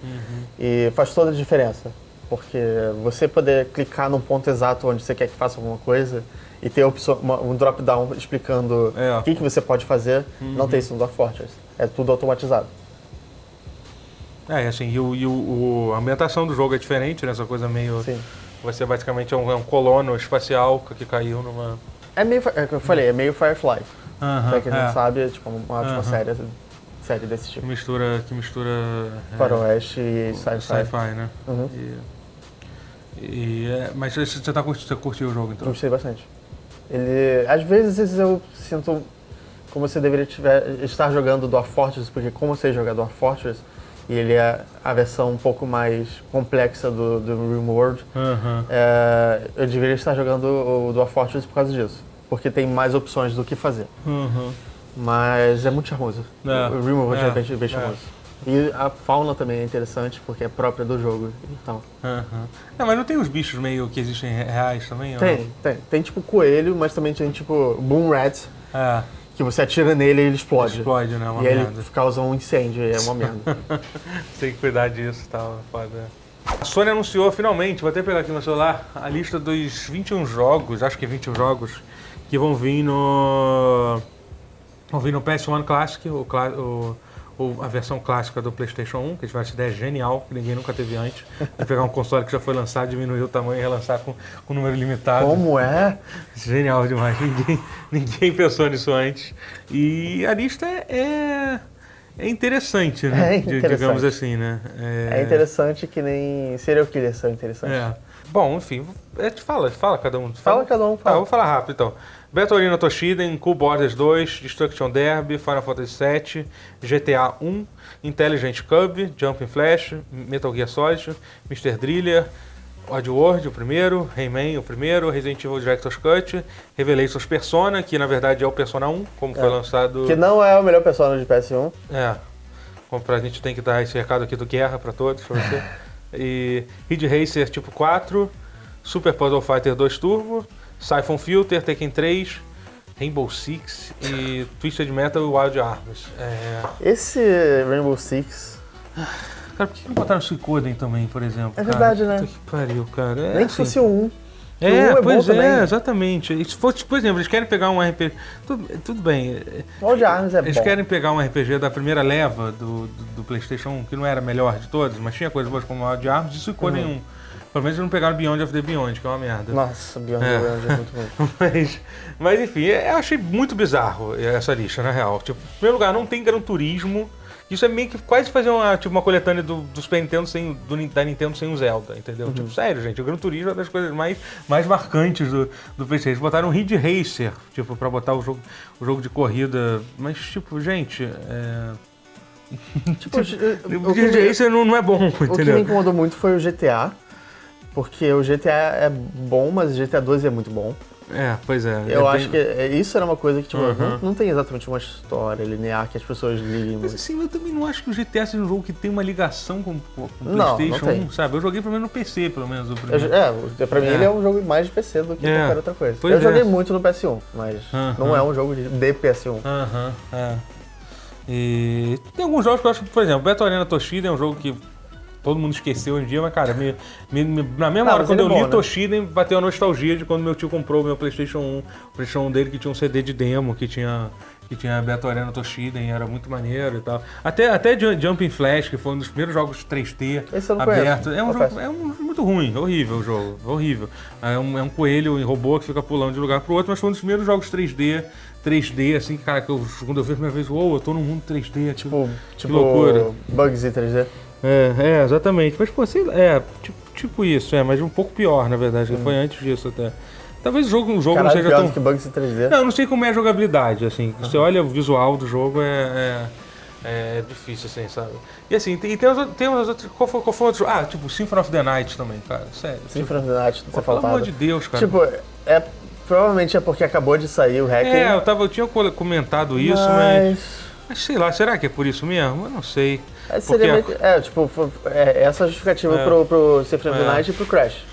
E faz toda a diferença. Porque você poder clicar no ponto exato onde você quer que faça alguma coisa e ter opção, uma- um drop-down explicando É. o que, que você pode fazer, não tem isso no Dwarf Fortress. É tudo automatizado. É, assim, e, o, e o- a ambientação do jogo é diferente, né? Essa coisa meio. Sim. Você basicamente é um, é um colono espacial que caiu numa. É meio, é que eu falei, é meio Firefly. pra quem é. não sabe, é tipo uma ótima série, série desse Que tipo. mistura. Que mistura é, Faroeste e sci-fi. sci-fi, né? Uhum. E, e, é, mas você, você, tá, você curtiu o jogo então? gostei bastante. Ele, às vezes eu sinto como se deveria tiver, estar jogando Dwarf Fortress, porque como sei jogar Dwarf Fortress, e ele é a versão um pouco mais complexa do, do RimWorld, Aham. é, eu deveria estar jogando o Dwarf Fortress por causa disso. Porque tem mais opções do que fazer. Uhum. Mas é muito charmoso. É, O RimWorld é, é, bem, bem é. E a fauna também é interessante, porque é própria do jogo e tal. Aham. Não, mas não tem os bichos meio que existem re- reais também? Tem, tem. Tem tipo coelho, mas também tem tipo Boom Rat? É, que você atira nele e ele explode. explode, né? Uma e merda. ele causa um incêndio, e é uma merda. Tem que cuidar disso e tal, foda. A Sony anunciou finalmente, vou até pegar aqui no celular, a lista dos 21 jogos, acho que 21 jogos, que vão vir no. vão vir no PS1 Classic, o, o- a versão clássica do PlayStation 1, que essa ideia genial, que ninguém nunca teve antes. De pegar um console que já foi lançado, diminuir o tamanho e relançar com, com número limitado. Como é? Genial demais, ninguém, ninguém pensou nisso antes. E a lista é, é interessante, né? É interessante. Digamos assim, né? É interessante que nem serial killers são interessantes. É. Bom, enfim, é, te fala, fala cada um. Fala cada um, Ah, fala. vou falar rápido então. Battle Toshiden, Cool Borders 2, Destruction Derby, Final Fantasy VII, GTA 1, Intelligent Cub, Jumping Flash, Metal Gear Solid, Mr. Driller, Oddworld, o primeiro, Rayman, o primeiro, Resident Evil Director's Cut, Revelations Persona, que na verdade é o Persona 1, como foi lançado... Que não é o melhor personagem de PS1. É, como pra gente tem que dar esse recado aqui do Guerra pra todos, pra você. e Ridge Racer tipo 4, Super Puzzle Fighter 2 Turbo, Siphon Filter, Tekken 3, Rainbow Six e Twisted Metal e Wild Arms. É... Esse Rainbow Six. Cara, por que não botaram Suicoden também, por exemplo? É verdade, cara? né? Puta que pariu, cara. É, Nem que assim, fosse o 1. É, o um é pois é, também. exatamente. Se fosse, por exemplo, eles querem pegar um RPG. Tudo, tudo bem. O Wild Arms é Eles bom. querem pegar um RPG da primeira leva do, do, do PlayStation 1, que não era a melhor de todos, mas tinha coisas boas como Wild Arms e Suicoden 1. Pelo menos eles não pegaram Beyond of the Beyond, que é uma merda. Nossa, Beyond É. the Beyond é muito bom. Mas, mas enfim, eu achei muito bizarro essa lista, na real. Tipo, em primeiro lugar, não tem Gran Turismo. Isso é meio que quase fazer uma, tipo, uma coletânea do, do Super Nintendo sem, do, da Nintendo sem o Zelda, entendeu? Tipo, sério, gente, o Gran Turismo é uma das coisas mais, mais marcantes do, do PlayStation. Eles botaram o Ridge Racer, tipo, pra botar o jogo, o jogo de corrida. Mas, tipo, gente, é... Tipo, o, o que Ridge Racer não, não é bom, o que me entendeu? incomodou muito foi o GTA. Porque o GTA é bom, mas o GTA 2 é muito bom. É, pois é. Eu é acho que é- isso era uma coisa que, tipo, Uhum. não, não tem exatamente uma história linear que as pessoas liguem Mas assim, eu também não acho que o GTA seja um jogo que tem uma ligação com, com o Não, não PlayStation tem. 1, sabe? Eu joguei pelo menos no PC, pelo menos, o primeiro. é, o- pra mim É. ele é um jogo mais de PC do que É. qualquer outra coisa. Pois eu é. joguei muito no PS1, mas Aham. não é um jogo de, de PS1. Aham, é. E tem alguns jogos que eu acho, por exemplo, Battle Arena Toshida é um jogo que todo mundo esqueceu hoje em dia, mas cara, me- me- me- na mesma Não, hora quando ele eu é li bom, né? Toshida, bateu a nostalgia de quando meu tio comprou o meu PlayStation 1, o PlayStation 1 dele que tinha um CD de demo que tinha que tinha Battle Arena Toshida e era muito maneiro e tal. Até até Ju- Jumping Flash, que foi um dos primeiros jogos 3D Esse eu não aberto. conheço, É um jogo, é um muito ruim, horrível o jogo, horrível. É um, é um coelho em robô que fica pulando de um lugar pro outro, mas foi um dos primeiros jogos 3D, 3D, assim, cara, que eu, quando eu vi a primeira vez, uou, eu tô num mundo 3D aqui. Tipo, tipo loucura. Bugsy 3D. É, é, exatamente. Mas, pô, sei lá, é, tipo, tipo isso, é, mas um pouco pior, na verdade, que foi antes disso até. Talvez o jogo, o jogo Hum. Caralho, não seja do que tão. Bugsy 3D. Não, eu não sei como é a jogabilidade, assim. Você olha o visual do jogo, é. é... é difícil, assim, sabe? E assim, tem, tem, os, tem os outros. Qual foi, qual foi outro? Ah, tipo, Symphony of the Night também, cara. Sério. Symphony of the Night, Pô, pelo amor de Deus, cara. Tipo, é, provavelmente é porque acabou de sair o hacker. é, eu, tava, eu tinha co- comentado isso, mas... mas. Sei lá, será que é por isso mesmo? Eu não sei. É, seria Porque meio que- é, tipo, é, essa justificativa É. pro, pro Symphony of the É. Night e pro Crash.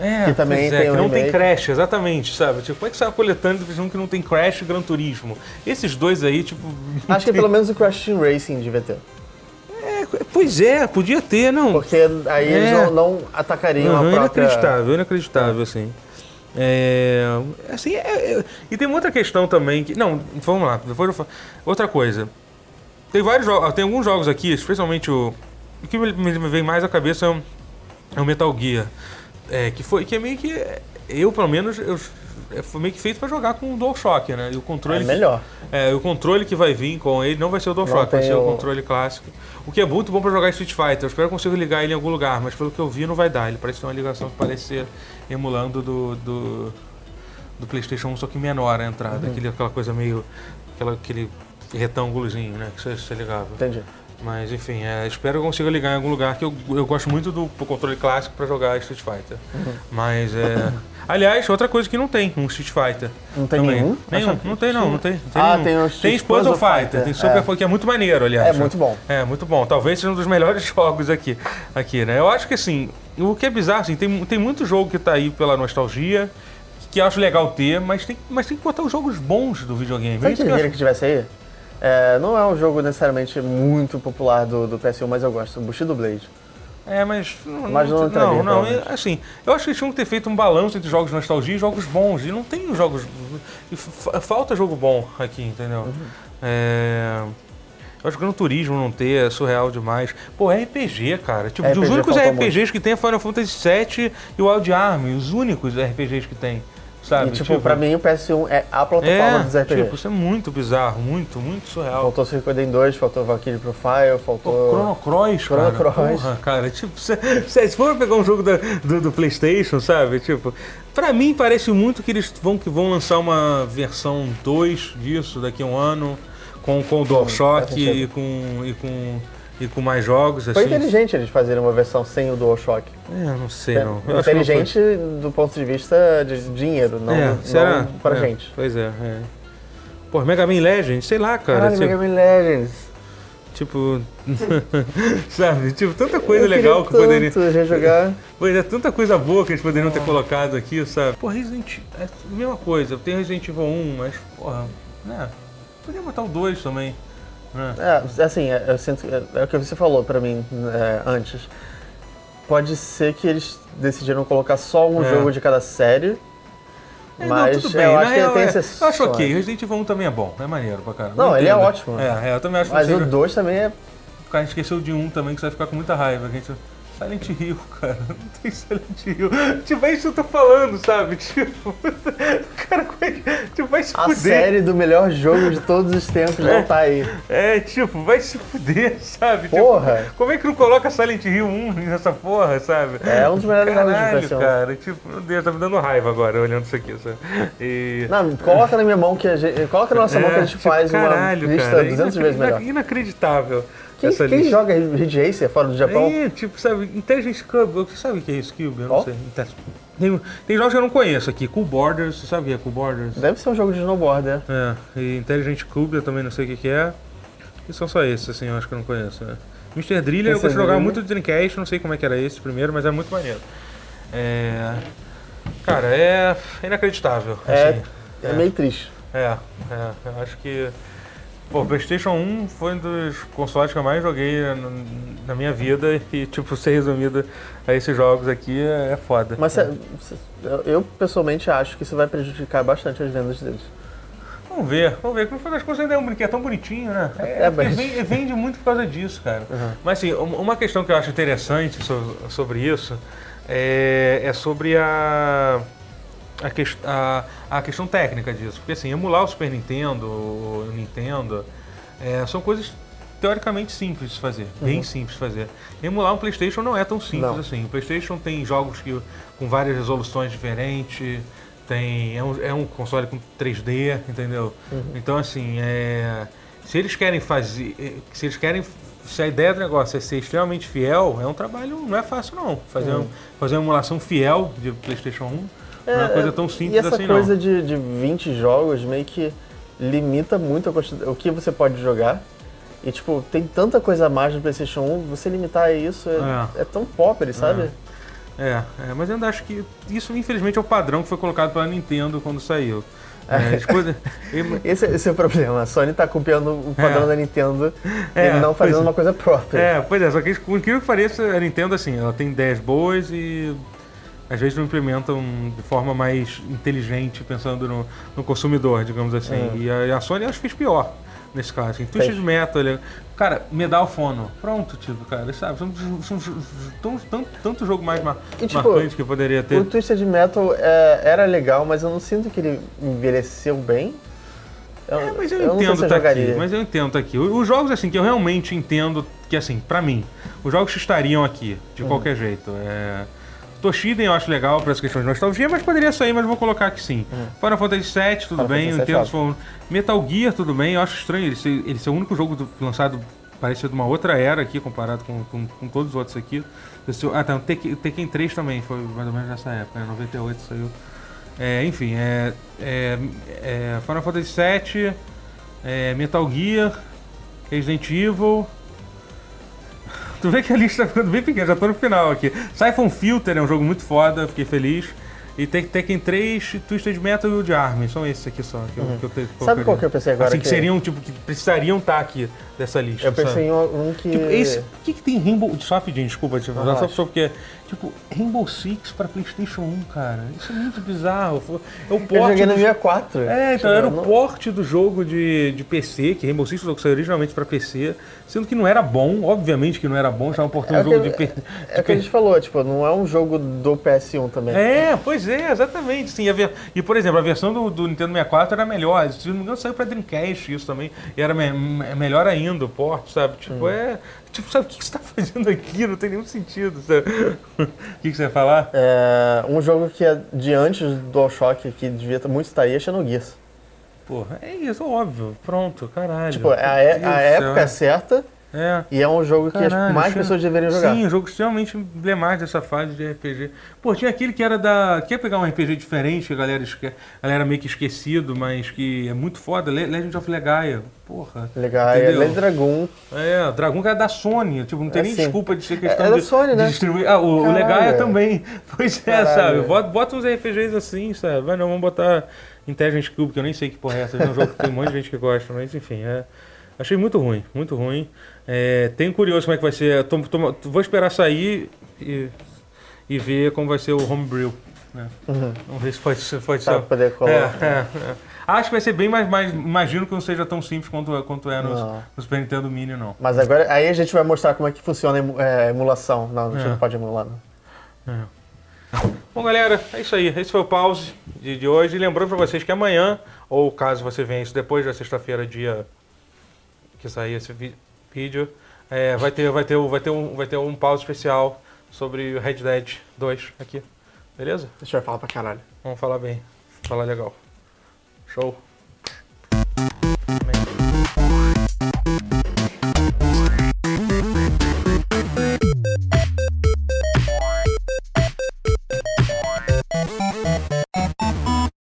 É, Que também é, tem que um não tem. Crash, exatamente, sabe? Tipo, como é que sai uma coletânea de um que não tem Crash e Gran Turismo? Esses dois aí, tipo. Acho que pelo menos o Crash Team Racing devia ter. É, pois é, podia ter, não. Porque aí É. eles não, não atacariam Uhum, a própria... inacreditável, inacreditável, assim. É, assim, é- é- e tem uma outra questão também que. Não, vamos lá, depois eu falo. Outra coisa. Tem vários jogos, tem alguns jogos aqui, especialmente o. O que me, me- vem mais à cabeça é o, é o Metal Gear. É, que foi. Que é meio que. Eu, pelo menos, eu, foi meio que feito pra jogar com o DualShock, né? E o É controle. melhor. É, o controle que vai vir com ele não vai ser o DualShock, vai ser o o- controle clássico. O que é muito bom pra jogar Street Fighter. Eu espero que consiga ligar ele em algum lugar, mas pelo que eu vi não vai dar. Ele parece ter uma ligação que parece ser emulando do, do, do PlayStation 1, só que menor a entrada. Uhum. Aquele, aquela coisa meio. Aquela, aquele retângulozinho, né? Que você, você ligava. Entendi. Mas enfim, é, espero que eu consiga ligar em algum lugar que eu, eu gosto muito do, controle clássico pra jogar Street Fighter. Uhum. Mas é. Aliás, outra coisa que não tem, um Street Fighter. Não tem Também. nenhum? Nenhum, não tem não, não tem. não tem Ah, nenhum. tem o Tem Street Puzzle Puzzle Fighter, Fighter, tem Super é. Fighter, que é muito maneiro, aliás. É muito bom. É, muito bom. Talvez seja um dos melhores jogos aqui, aqui, né? Eu acho que assim, o que é bizarro, assim, tem, tem muito jogo que tá aí pela nostalgia, que acho legal ter, mas tem, mas tem que botar os jogos bons do videogame. Sabe Isso que que acho- que tivesse aí? É, não é um jogo necessariamente muito popular do, do PS1, mas eu gosto. Bushido Blade. É, mas. Não, Mas não não, não, não, é, assim, eu acho que eles tinham que ter feito um balanço entre jogos de nostalgia e jogos bons. E não tem jogos. fa- falta jogo bom aqui, entendeu? Uhum. É. Eu acho que no turismo não ter é surreal demais. Pô, RPG, cara. Tipo, RPG os únicos RPGs que tem é Final Fantasy VII e o Wild Arm. Os únicos RPGs que tem. Sabe? E, tipo, pra mim o PS1 é a plataforma é, dos RPGs. tipo, isso é muito bizarro, muito, muito surreal. Faltou Suicoden 2, faltou Valkyrie Profile, Pô, faltou... Chrono Cross, cara. Chrono Cross. Porra, cara, tipo, se, se, se for pegar um jogo da- do, do PlayStation, sabe? Tipo, pra mim parece muito que eles vão, que vão lançar uma versão 2 disso daqui a um ano, com, com o DualShock e com, e com e com mais jogos, Foi assim. inteligente eles fazerem uma versão sem o DualShock. É, não sei, não. Eu É, não foi. inteligente do ponto de vista de dinheiro, não, é, não será? pra É, gente. Pois é, é. Pô, Mega Man Legends, sei lá, cara. Caralho, tipo, Mega Man Legends. tipo, sabe? Tipo, tanta coisa Eu legal que poderia. rejogar. Pois é, tanta coisa boa que eles poderiam ter colocado aqui, sabe? Pô, Resident é a mesma coisa. Tem Resident Evil 1, mas, porra, né? Podia botar o 2 também. Né? É, assim, é, eu sinto é, é o que você falou pra mim é, antes. Pode ser que eles decidiram colocar só um É. jogo de cada série. É, Mas não, tudo bem. eu acho que ele real, tem é- exceções. Eu acho ok. Resident Evil 1 também é bom. É maneiro pra caramba. Não, ele é ótimo. É, é, eu também acho Mas o seja... 2 também é. O cara esqueceu de um também que você vai ficar com muita raiva. Que a gente... Silent Hill, cara. Não tem Silent Hill. Tipo, é isso que eu tô falando, sabe? Tipo, cara, como é que- tipo, vai se A fuder. série do melhor jogo de todos os tempos não tá aí. É, tipo, vai se fuder, sabe? Tipo, Porra! como é que não coloca Silent Hill 1 nessa porra, sabe? É um dos melhores jogos de Caralho, PS1. cara. Tipo, meu Deus, tá me dando raiva agora olhando isso aqui, sabe? E... Não, coloca na minha mão que a gente. Coloca na nossa mão que a gente tipo, faz caralho, uma lista cara, 200 ina- vezes melhor. Inacreditável. Quem, quem joga Ridge Racer fora do Japão? É, tipo, sabe, Intelligence Cube, você sabe o que é isso, Cube? Eu não Qual? sei. Tem, tem jogos que eu não conheço aqui. Cool Borders, você sabe o que é Cool Borders? Deve ser um jogo de snowboard, né? É, e Intelligent Cube eu também não sei o que, que é. E são só esses, assim, eu acho que eu não conheço. Né? Mr. Driller eu de jogar muito de Dreamcast, não sei como é que era esse primeiro, mas é muito maneiro. É. Cara, é inacreditável. É, assim. é meio triste. É, é, eu acho que. Pô, PlayStation 1 foi um dos consoles que eu mais joguei na, na minha vida e, tipo, ser resumido a esses jogos aqui é, é foda. Mas cê- cê- eu, pessoalmente acho que isso vai prejudicar bastante as vendas deles. Vamos ver, vamos ver. No final das contas ainda é um brinquedo tão bonitinho, né? É, porque mas- vende, vende muito por causa disso, cara. Uhum. Mas assim, um- uma questão que eu acho interessante so- sobre isso é, é sobre a, a, ques- a, a questão técnica disso. Porque assim, emular o Super Nintendo, o Nintendo, é, são coisas teoricamente simples de fazer, bem simples de fazer. Emular um PlayStation não é tão simples Não. assim. O PlayStation tem jogos que, com várias resoluções diferentes, tem, é, um, é um console com 3D, entendeu? Então assim, é, se eles querem fazer, eh, se eles querem, se a ideia do negócio é ser extremamente fiel, é um trabalho, não é fácil não. Fazer, um- fazer uma emulação fiel de PlayStation 1 não é uma coisa tão simples e essa assim coisa de, de 20 jogos meio que limita muito o que você pode jogar. E, tipo, tem tanta coisa a mais no PlayStation 1, você limitar isso é, é tão pobre, sabe? É, é, mas eu ainda acho que isso infelizmente é o padrão que foi colocado pela Nintendo quando saiu. É, depois- Esse, esse é o problema. A Sony tá copiando o padrão É. da Nintendo É, e não fazendo pois é. uma coisa própria. É, pois é, só que por incrível que pareça, a Nintendo, assim, ela tem ideias boas e às vezes não implementam de forma mais inteligente, pensando no, no consumidor, digamos assim. É. E a, a Sony acho que fez pior nesse caso. Assim, Twisted. Metal, ele- cara, Medal of Honor, pronto, tipo, cara, sabe? São, são, são tanto, tanto jogo mais mar, E, tipo, marcante que poderia ter. O Twisted Metal é, era legal, mas eu não sinto que ele envelheceu bem. Eu, É, mas eu, sei entendo se eu tá aqui, mas eu entendo tá aqui. Os jogos assim que eu realmente entendo que assim, pra mim, os jogos que estariam aqui de Uhum. qualquer jeito. É... Toshiden eu acho legal para essa questão de nostalgia, mas poderia sair, mas vou colocar aqui sim. Final Fantasy VII, tudo Uhum. Final bem, Fantasy VII Metal Gear, tudo bem, eu acho estranho ele ser, ele ser o único jogo do- lançado parecido de uma outra era aqui, comparado com, com, com todos os outros aqui. Ah, tá, o Tekken, Tekken 3 também foi mais ou menos nessa época, né? 98 saiu. É, enfim, é, é, é Final Fantasy VII, é, Metal Gear, Resident Evil. Tu vê que a lista tá ficando bem pequena, já tô no final aqui. Siphon Filter é um jogo muito foda, fiquei feliz. E Tek- Tekken 3, Twisted Metal e o de Arm, são esses aqui só que eu, que eu te- Uhum. Sabe qual que eu pensei agora? Assim, que que- seriam, tipo, que precisariam estar aqui dessa lista. Eu pensei sabe? em um que. Tipo, esse, por que, que tem Rainbow. Só rapidinho, desculpa, te falar, só, só porque. Tipo, Rainbow Six pra PlayStation 1, cara. Isso é muito bizarro. É o Eu porte. joguei no do- 64. É, então era eu o não- porte do jogo de, de PC, que Rainbow Six que saiu originalmente pra PC, sendo que não era bom, obviamente que não era bom, estavam portando É um jogo que- de, P- É de o que a gente falou, tipo, não é um jogo do PS1 também. É, pois é, exatamente. Sim, ver- E, por exemplo, a versão do, do Nintendo 64 era melhor. Se não me engano, saiu pra Dreamcast isso também. E era me- melhor ainda o porte, sabe? Tipo, Hum. é. Tipo, sabe o que você tá fazendo aqui? Não tem nenhum sentido, sabe? O que, você ia falar? É, um jogo que é de antes do DualShock, que devia muito estar aí, é Xenogears. Porra, é isso, óbvio. Pronto, caralho. Tipo, é a, é- a época é certa É. E é um jogo que Caralho, mais achei- pessoas deveriam jogar. Sim, um jogo extremamente emblemático dessa fase de RPG. Pô, tinha aquele que era da. Quer pegar um RPG diferente, que a galera, esque... a galera meio que esquecido, mas que é muito foda. Le- Legend of Legaia. Porra. Legal, é Entendeu? Led Dragon. É, Dragon que era da Sony. Tipo, não tem É, nem desculpa de ser questão É da de, Sony, de né? distribuir. Ah, o, o. Legaia também. Pois é, Caralho. sabe? Bota, bota uns RPGs assim, sabe? Vai não, vamos botar Intelligent Cube, que eu nem sei que porra é essa. É um jogo que tem um monte de gente que gosta, mas enfim, é. Achei muito ruim, muito ruim. É, tenho curioso como é que vai ser. Tô- tô- vou esperar sair e, e ver como vai ser o Homebrew. Né? Uhum. Vamos ver se pode, se pode ser. poder É, colocar. é, é. Acho que vai ser bem mais, mais. Imagino que não seja tão simples quanto, quanto é no, Não. no Super Nintendo Mini, não. Mas agora, aí a gente vai mostrar como é que funciona a é, emulação. Não, a gente É. não pode emular, não. Bom, galera, é isso aí. Esse foi o pause de, de hoje. E lembrando para vocês que amanhã, ou caso você venha isso depois da sexta-feira, dia que sair esse vídeo, é, vai, ter, vai, ter, vai, ter um, vai ter um pause especial sobre o Red Dead 2 aqui. Beleza? A gente vai falar pra caralho. Vamos falar bem. Falar legal. Show.